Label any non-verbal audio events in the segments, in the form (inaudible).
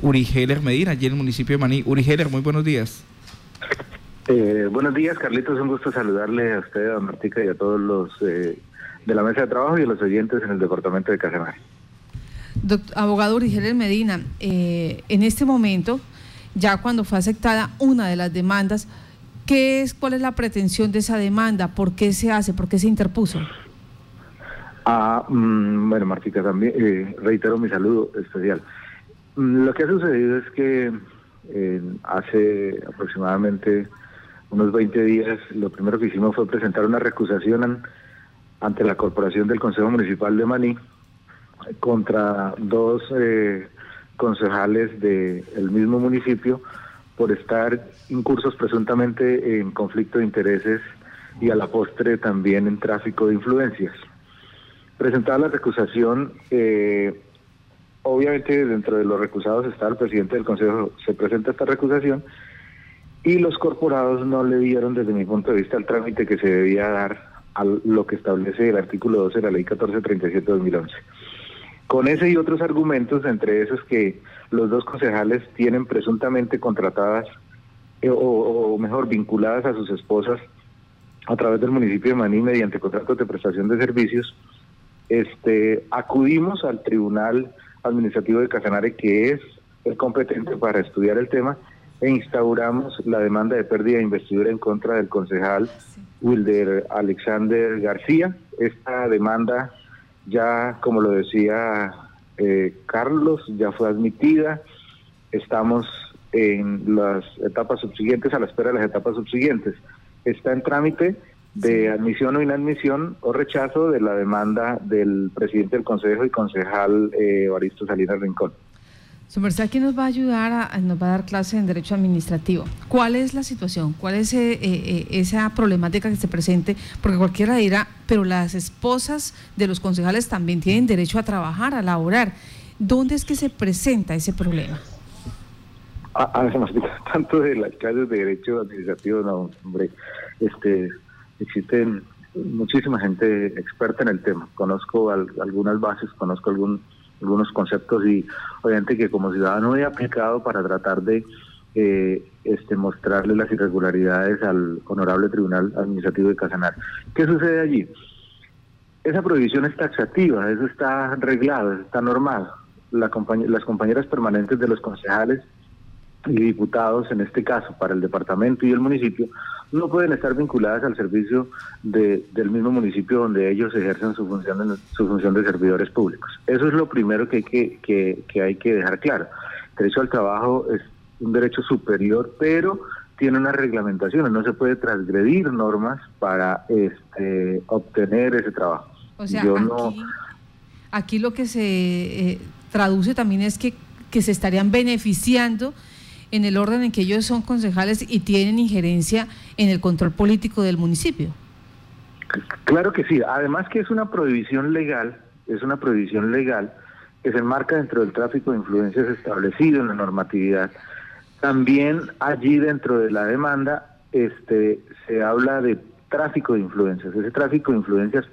Uri Heller Medina, allí en el municipio de Maní. Uri Heller, muy buenos días. Eh, buenos días, Carlitos. Un gusto saludarle a usted, a Martica y a todos los eh, de la mesa de trabajo y a los oyentes en el departamento de Casanare. abogado Uri Heller Medina, eh, en este momento, ya cuando fue aceptada una de las demandas, ¿qué es, ¿cuál es la pretensión de esa demanda? ¿Por qué se hace? ¿Por qué se interpuso? Ah, mm, bueno, Martica, también eh, reitero mi saludo especial. Lo que ha sucedido es que hace aproximadamente unos 20 días lo primero que hicimos fue presentar una recusación ante la Corporación del Consejo Municipal de Maní contra dos eh, concejales del mismo municipio por estar incursos presuntamente en conflicto de intereses y a la postre también en tráfico de influencias. Presentada la recusación, eh, obviamente dentro de los recusados está el presidente del Consejo, se presenta esta recusación y los corporados no le dieron desde mi punto de vista el trámite que se debía dar a lo que establece el artículo 12 de la ley 1437-2011. Con ese y otros argumentos, entre esos que los dos concejales tienen presuntamente contratadas eh, o, mejor vinculadas a sus esposas a través del municipio de Maní mediante contratos de prestación de servicios, este, acudimos al Tribunal Administrativo de Casanare, que es el competente para estudiar el tema, e instauramos la demanda de pérdida de investidura en contra del concejal Wilder Alexander García. Esta demanda ya, como lo decía eh, Carlos, ya fue admitida. Estamos en las etapas subsiguientes, a la espera de las etapas subsiguientes. Está en trámite de admisión o inadmisión o rechazo de la demanda del presidente del Consejo y concejal eh, Evaristo Salinas Rincón. Su merced aquí nos va a ayudar, a, nos va a dar clase en Derecho Administrativo. ¿Cuál es la situación? ¿Cuál es eh, eh, esa problemática que se presente? Porque cualquiera dirá, pero las esposas de los concejales también tienen derecho a trabajar, a laborar. ¿Dónde es que se presenta ese problema? Ah, ah (laughs) tanto de las clases de Derecho Administrativo, no, hombre, este, existen muchísima gente experta en el tema. Conozco algunas bases, conozco algún algunos conceptos y obviamente que como ciudadano he aplicado para tratar de eh, este mostrarle las irregularidades al honorable Tribunal Administrativo de Casanar. ¿Qué sucede allí? Esa prohibición es taxativa, eso está arreglado, está normado. La las compañeras permanentes de los concejales y diputados, en este caso para el departamento y el municipio, no pueden estar vinculadas al servicio de, del mismo municipio donde ellos ejercen su función, su función de servidores públicos. Eso es lo primero que hay que, que, hay que dejar claro. El derecho al trabajo es un derecho superior, pero tiene unas reglamentaciones, no se puede transgredir normas para este, obtener ese trabajo. O sea, aquí, aquí, lo que se eh, traduce también es que, que se estarían beneficiando en el orden en que ellos son concejales y tienen injerencia en el control político del municipio. Claro que sí, además que es una prohibición legal, es una prohibición legal que se enmarca dentro del tráfico de influencias establecido en la normatividad. También allí dentro de la demanda este, se habla de tráfico de influencias. Ese tráfico de influencias,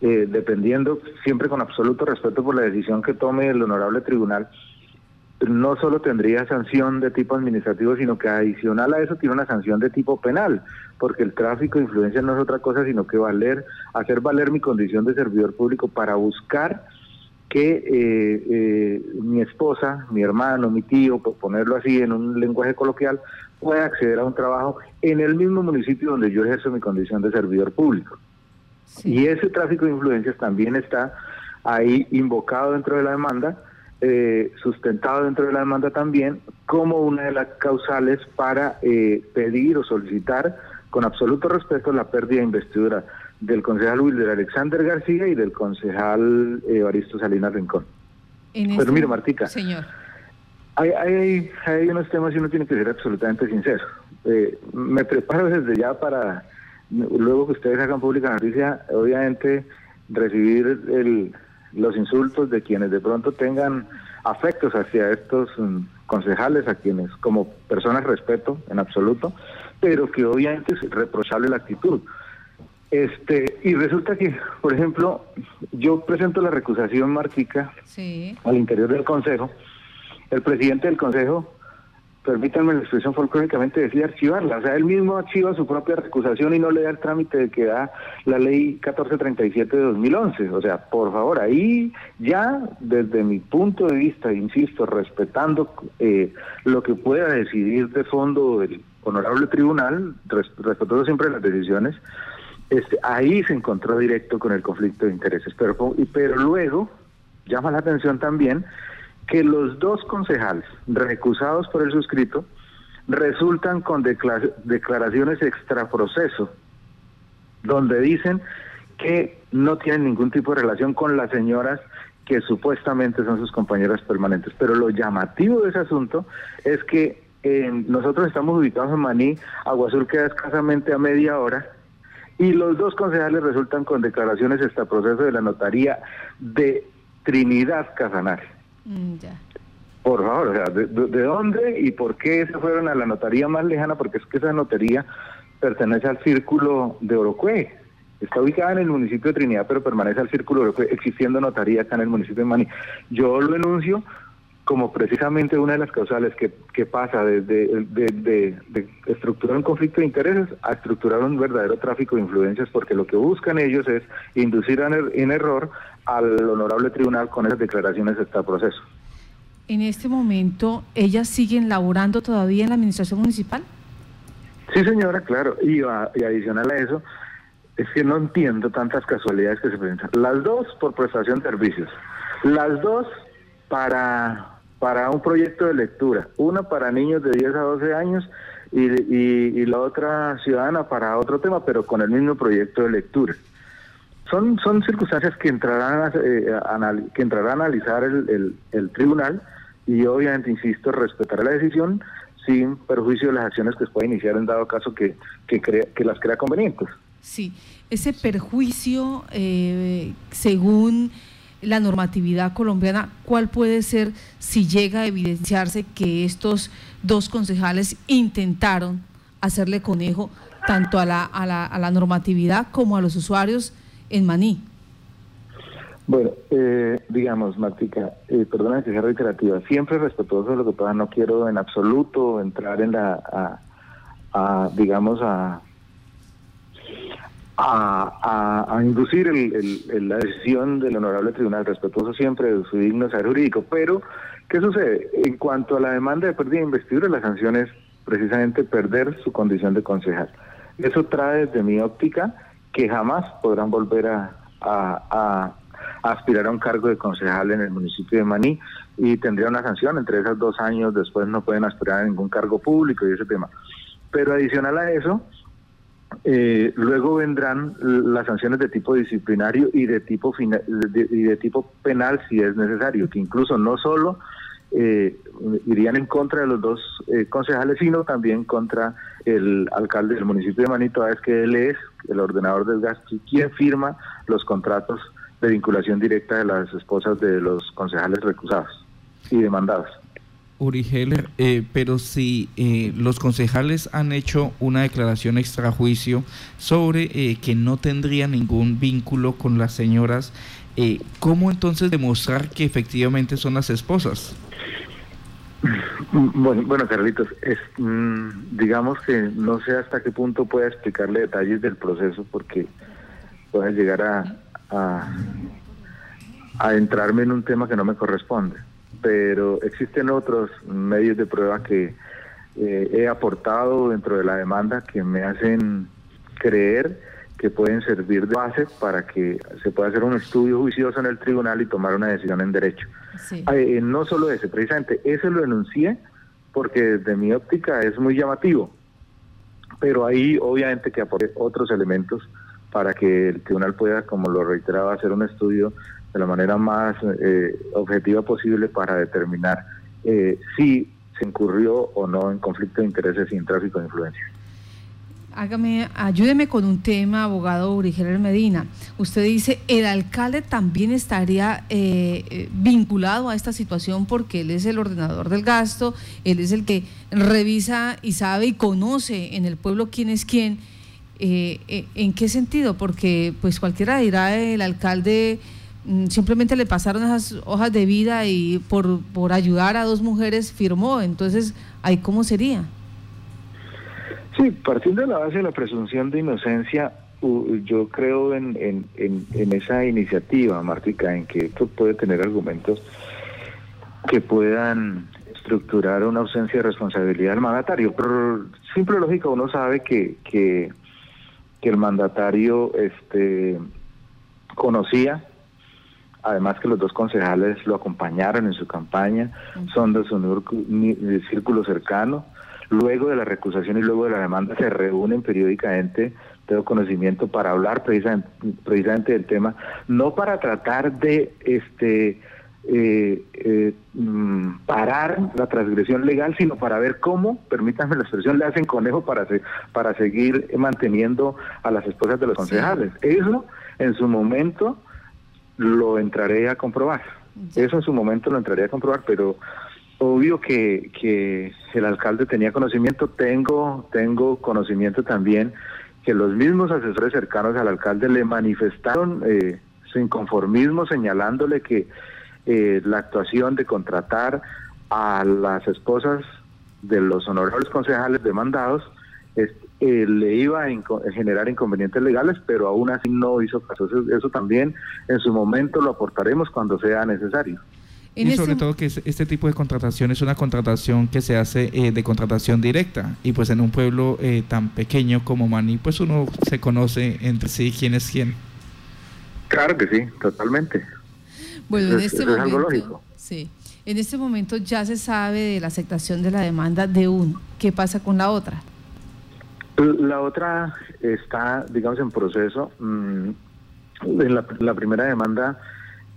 eh, dependiendo siempre con absoluto respeto por la decisión que tome el honorable tribunal, no solo tendría sanción de tipo administrativo, sino que adicional a eso tiene una sanción de tipo penal, porque el tráfico de influencia no es otra cosa, sino que valer, hacer valer mi condición de servidor público para buscar que eh, eh, mi esposa, mi hermano, mi tío, por ponerlo así en un lenguaje coloquial, pueda acceder a un trabajo en el mismo municipio donde yo ejerzo mi condición de servidor público. Y ese tráfico de influencias también está ahí invocado dentro de la demanda, eh, sustentado dentro de la demanda también como una de las causales para eh, pedir o solicitar con absoluto respeto la pérdida de investidura del concejal Wilder Alexander García y del concejal Evaristo Salinas Rincón. Pero este mire, Martica, señor. Hay, hay, hay unos temas y uno tiene que ser absolutamente sincero. Eh, me preparo desde ya para, luego que ustedes hagan pública noticia, obviamente recibir el, los insultos de quienes de pronto tengan afectos hacia estos mm, concejales, a quienes como personas respeto en absoluto, pero que obviamente es reprochable la actitud. Este, y resulta que, por ejemplo, yo presento la recusación martica al interior del Consejo, el presidente del Consejo permítanme la expresión folclóricamente, decía archivarla. O sea, él mismo archiva su propia recusación y no le da el trámite de que da la ley 1437 de 2011. O sea, por favor, ahí ya, desde mi punto de vista, insisto, respetando eh, lo que pueda decidir de fondo el honorable tribunal, respetando siempre las decisiones, este, ahí se encontró directo con el conflicto de intereses. Pero, pero luego llama la atención también que los dos concejales recusados por el suscrito resultan con declaraciones extraproceso, donde dicen que no tienen ningún tipo de relación con las señoras que supuestamente son sus compañeras permanentes. Pero lo llamativo de ese asunto es que eh, nosotros estamos ubicados en Maní, Agua Azul queda escasamente a media hora, y los dos concejales resultan con declaraciones extraproceso de la notaría de Trinidad Casanare. Mm, por favor, o sea, ¿de, dónde y por qué se fueron a la notaría más lejana? Porque es que esa notaría pertenece al círculo de Orocue. Está ubicada en el municipio de Trinidad, pero permanece al círculo de Orocue, existiendo notaría acá en el municipio de Maní. Yo lo enuncio como precisamente una de las causales que, que pasa desde de, estructurar un conflicto de intereses a estructurar un verdadero tráfico de influencias, porque lo que buscan ellos es inducir en, er, en error al honorable tribunal con esas declaraciones de este proceso. En este momento, ¿ellas siguen laborando todavía en la administración municipal? Sí, señora, claro. Y, y adicional a eso, es que no entiendo tantas casualidades que se presentan. Las dos por prestación de servicios. Las dos para para un proyecto de lectura, una para niños de 10 a 12 años y, la otra ciudadana para otro tema, pero con el mismo proyecto de lectura. Son, son circunstancias que entrarán a, eh, que entrará a analizar el, el, tribunal y obviamente, insisto, respetar la decisión sin perjuicio de las acciones que se pueda iniciar en dado caso que, que, que las crea convenientes. Sí, ese perjuicio, eh, según la normatividad colombiana, ¿cuál puede ser si llega a evidenciarse que estos dos concejales intentaron hacerle conejo tanto a la, a la, a la normatividad como a los usuarios en Maní? Bueno, eh, digamos, Martica, eh, perdona que sea reiterativa, siempre respetuoso de lo que pueda, no quiero en absoluto entrar en la, a digamos, a a, a, inducir el, la decisión del honorable tribunal, respetuoso siempre de su digno saber jurídico. Pero, ¿qué sucede? En cuanto a la demanda de pérdida de investidura, la sanción es precisamente perder su condición de concejal. Eso trae desde mi óptica que jamás podrán volver a, a, aspirar a un cargo de concejal en el municipio de Maní y tendría una sanción entre esos dos años, después no pueden aspirar a ningún cargo público y ese tema. Pero adicional a eso, eh, luego vendrán las sanciones de tipo disciplinario y de tipo y de tipo penal si es necesario, que incluso no solo eh, irían en contra de los dos eh, concejales, sino también contra el alcalde del municipio de Manito, es que él es el ordenador del gasto y quien firma los contratos de vinculación directa de las esposas de los concejales recusados y demandados. Uri Heller, eh, pero si eh, los concejales han hecho una declaración extrajuicio sobre eh, que no tendría ningún vínculo con las señoras, ¿cómo entonces demostrar que efectivamente son las esposas? Bueno, bueno Carlitos, es, mm, digamos que no sé hasta qué punto pueda explicarle detalles del proceso porque pueda llegar a, a, a entrarme en un tema que no me corresponde pero existen otros medios de prueba que eh, he aportado dentro de la demanda que me hacen creer que pueden servir de base para que se pueda hacer un estudio juicioso en el tribunal y tomar una decisión en derecho. Eh, no solo ese, precisamente ese lo enuncié porque desde mi óptica es muy llamativo, pero ahí obviamente que aporte otros elementos para que el tribunal pueda, como lo reiteraba, hacer un estudio de la manera más eh, objetiva posible para determinar eh, si se incurrió o no en conflicto de intereses y en tráfico de influencia. Hágame, ayúdeme con un tema, abogado Urigeler Medina. Usted dice, el alcalde también estaría eh, vinculado a esta situación porque él es el ordenador del gasto, él es el que revisa y sabe y conoce en el pueblo quién es quién. ¿En qué sentido? Porque pues cualquiera dirá el alcalde simplemente le pasaron esas hojas de vida y por, por ayudar a dos mujeres firmó. Entonces, ¿ahí cómo sería? Sí, partiendo de la base de la presunción de inocencia, yo creo en, en, en, esa iniciativa, Martica, en que esto puede tener argumentos que puedan estructurar una ausencia de responsabilidad del mandatario. Pero simple lógica, uno sabe que, que, que el mandatario este, conocía, además que los dos concejales lo acompañaron en su campaña, son de su círculo cercano. Luego de la recusación y luego de la demanda se reúnen periódicamente, tengo conocimiento para hablar precisamente, precisamente del tema, no para tratar de este eh, eh, mm, parar la transgresión legal, sino para ver cómo, permítanme la expresión, le hacen conejo para, para seguir manteniendo a las esposas de los concejales. Eso en su momento lo entraré a comprobar. Eso en su momento lo entraré a comprobar, pero obvio que, que el alcalde tenía conocimiento, tengo, tengo conocimiento también que los mismos asesores cercanos al alcalde le manifestaron eh, su inconformismo señalándole que eh, la actuación de contratar a las esposas de los honorables concejales demandados eh, le iba a generar inconvenientes legales, pero aún así no hizo caso. Eso, también en su momento lo aportaremos cuando sea necesario. y sobre todo que este tipo de contratación es una contratación que se hace eh, de contratación directa y pues en un pueblo tan pequeño como Maní pues uno se conoce entre sí quién es quién. Claro que sí, totalmente. Bueno, en este momento, sí, en este momento ya se sabe de la aceptación de la demanda de un. ¿Qué pasa con la otra? La otra está, digamos, en proceso. Mm, en la, primera demanda,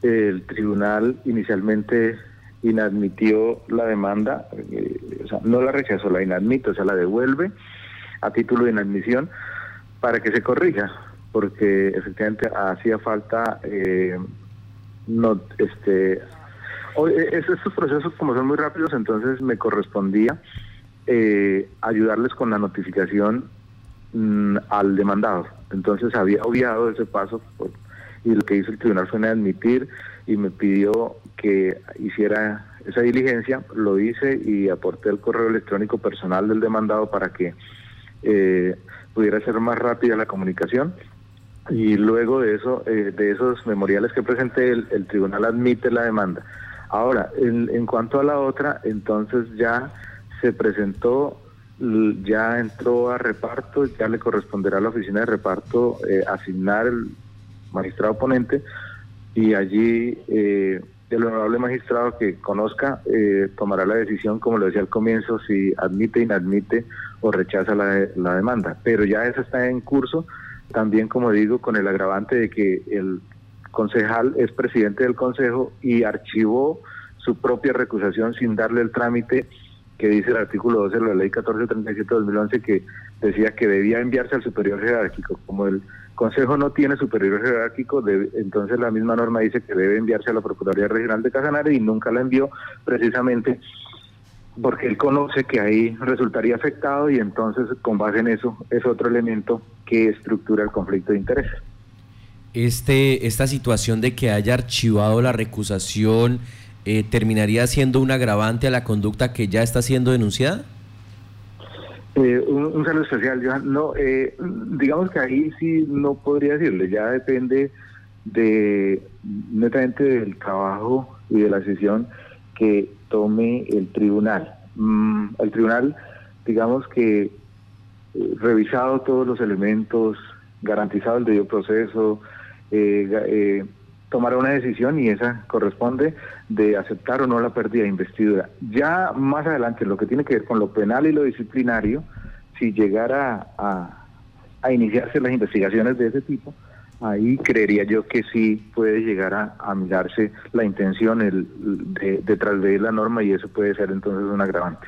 el tribunal inicialmente inadmitió la demanda, eh, o sea, no la rechazó, la inadmite, o sea, la devuelve a título de inadmisión para que se corrija, porque efectivamente hacía falta eh, no, este, eh, estos procesos como son muy rápidos, entonces me correspondía eh, ayudarles con la notificación mm, al demandado. Entonces había obviado ese paso y lo que hizo el tribunal fue admitir y me pidió que hiciera esa diligencia, lo hice y aporté el correo electrónico personal del demandado para que eh, pudiera ser más rápida la comunicación y luego de eso, eh, de esos memoriales que presenté, el, tribunal admite la demanda. Ahora, en, en, cuanto a la otra, entonces ya se presentó, ya entró a reparto, ya le corresponderá a la oficina de reparto eh, asignar el magistrado ponente y allí eh, el honorable magistrado que conozca tomará la decisión, como lo decía al comienzo, si admite, inadmite o rechaza la, la demanda. Pero ya eso está en curso también, como digo, con el agravante de que el concejal es presidente del consejo y archivó su propia recusación sin darle el trámite que dice el artículo 12 de la ley 1437 de 2011 que decía que debía enviarse al superior jerárquico. Como el consejo no tiene superior jerárquico, entonces la misma norma dice que debe enviarse a la Procuraduría Regional de Casanare y nunca la envió precisamente porque él conoce que ahí resultaría afectado y entonces con base en eso es otro elemento que estructura el conflicto de interés. Este, esta situación de que haya archivado la recusación eh, terminaría siendo un agravante a la conducta que ya está siendo denunciada. Eh, un, saludo especial, Johan. No, eh, digamos que ahí sí no podría decirle, ya depende de netamente del trabajo y de la sesión que tome el tribunal. Mm, el tribunal, digamos que eh, revisado todos los elementos, garantizado el debido proceso, tomará una decisión y esa corresponde de aceptar o no la pérdida de investidura. Ya más adelante, lo que tiene que ver con lo penal y lo disciplinario, si llegara a, iniciarse las investigaciones de ese tipo, ahí creería yo que sí puede llegar a, mirarse la intención el, de, de la norma y eso puede ser entonces un agravante.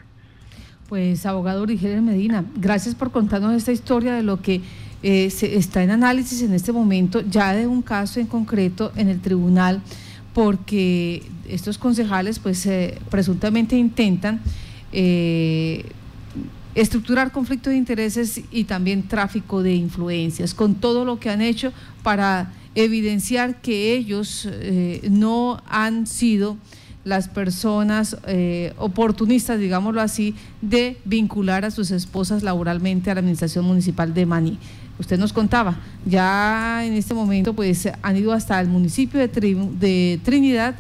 Pues abogado Urigel Medina, gracias por contarnos esta historia de lo que eh, se está en análisis en este momento, ya de un caso en concreto en el tribunal, porque estos concejales pues eh, presuntamente intentan eh, estructurar conflictos de intereses y también tráfico de influencias, con todo lo que han hecho para evidenciar que ellos eh, no han sido las personas eh, oportunistas, digámoslo así, de vincular a sus esposas laboralmente a la administración municipal de Maní. Usted nos contaba, ya en este momento pues han ido hasta el municipio de, de Trinidad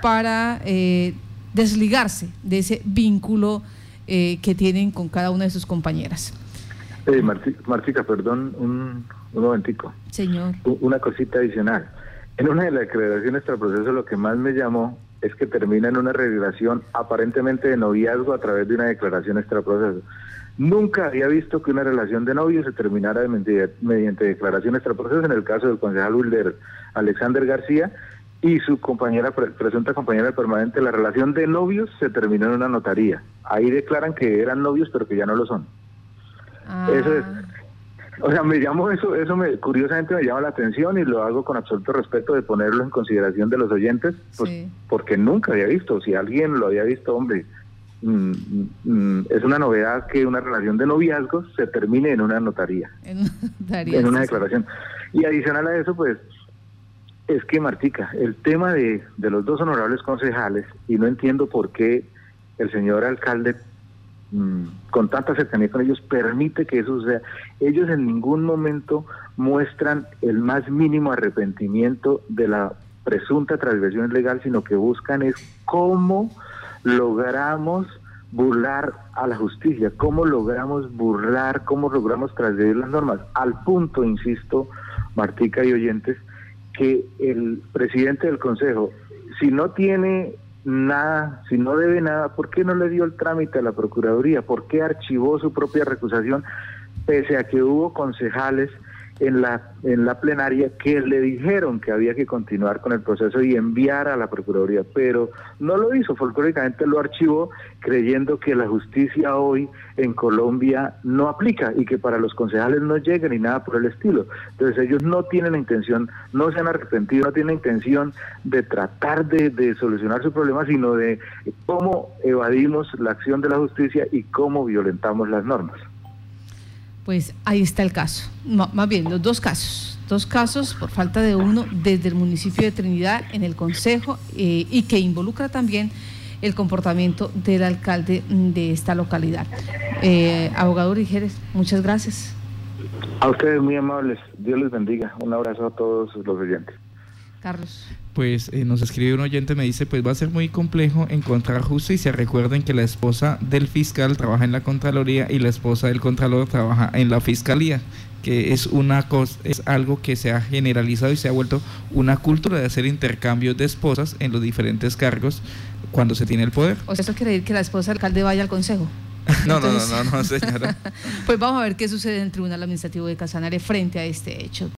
para eh, desligarse de ese vínculo eh, que tienen con cada una de sus compañeras. Eh, Martica, perdón, un, un momentico. Señor. Una cosita adicional. En una de las declaraciones del proceso lo que más me llamó es que termina en una revelación aparentemente de noviazgo a través de una declaración extraproceso. Nunca había visto que una relación de novio se terminara mediante declaración extraproceso en el caso del concejal Wilder Alexander García y su compañera, presunta compañera permanente, la relación de novios se terminó en una notaría. Ahí declaran que eran novios pero que ya no lo son. Eso es, ah. O sea, me llamo eso, eso me, curiosamente me llama la atención y lo hago con absoluto respeto de ponerlo en consideración de los oyentes, pues, porque nunca había visto. Si alguien lo había visto, hombre, es una novedad que una relación de noviazgo se termine en una notaría, (laughs) en, una declaración. Y adicional a eso, pues, es que Martica, el tema de, de los dos honorables concejales, y no entiendo por qué el señor alcalde Mm, con tanta cercanía con ellos permite que eso sea. Ellos en ningún momento muestran el más mínimo arrepentimiento de la presunta transgresión legal, sino que buscan es cómo logramos burlar a la justicia, cómo logramos burlar, cómo logramos transgredir las normas, al punto, insisto, Martica y oyentes, que el presidente del Consejo, si no tiene nada, si no debe nada, ¿por qué no le dio el trámite a la Procuraduría? ¿Por qué archivó su propia recusación pese a que hubo concejales en la, en la plenaria que le dijeron que había que continuar con el proceso y enviar a la Procuraduría, pero no lo hizo, folclóricamente lo archivó creyendo que la justicia hoy en Colombia no aplica y que para los concejales no llega ni nada por el estilo. Entonces ellos no tienen la intención, no se han arrepentido, no tienen intención de tratar de, de solucionar su problema, sino de cómo evadimos la acción de la justicia y cómo violentamos las normas. Pues ahí está el caso, más bien los dos casos, dos casos por falta de uno desde el municipio de Trinidad en el Consejo eh, y que involucra también el comportamiento del alcalde de esta localidad. Eh, abogado Rijeres, muchas gracias. A ustedes muy amables, Dios les bendiga. Un abrazo a todos los oyentes. Carlos pues eh, nos escribe un oyente, me dice, pues va a ser muy complejo encontrar justicia. Recuerden que la esposa del fiscal trabaja en la Contraloría y la esposa del Contralor trabaja en la Fiscalía, que es una cosa, es algo que se ha generalizado y se ha vuelto una cultura de hacer intercambios de esposas en los diferentes cargos cuando se tiene el poder. O sea, eso quiere decir que la esposa del alcalde vaya al consejo. (laughs) no, no, no, no, señora. (laughs) pues vamos a ver qué sucede en el Tribunal Administrativo de Casanare frente a este hecho.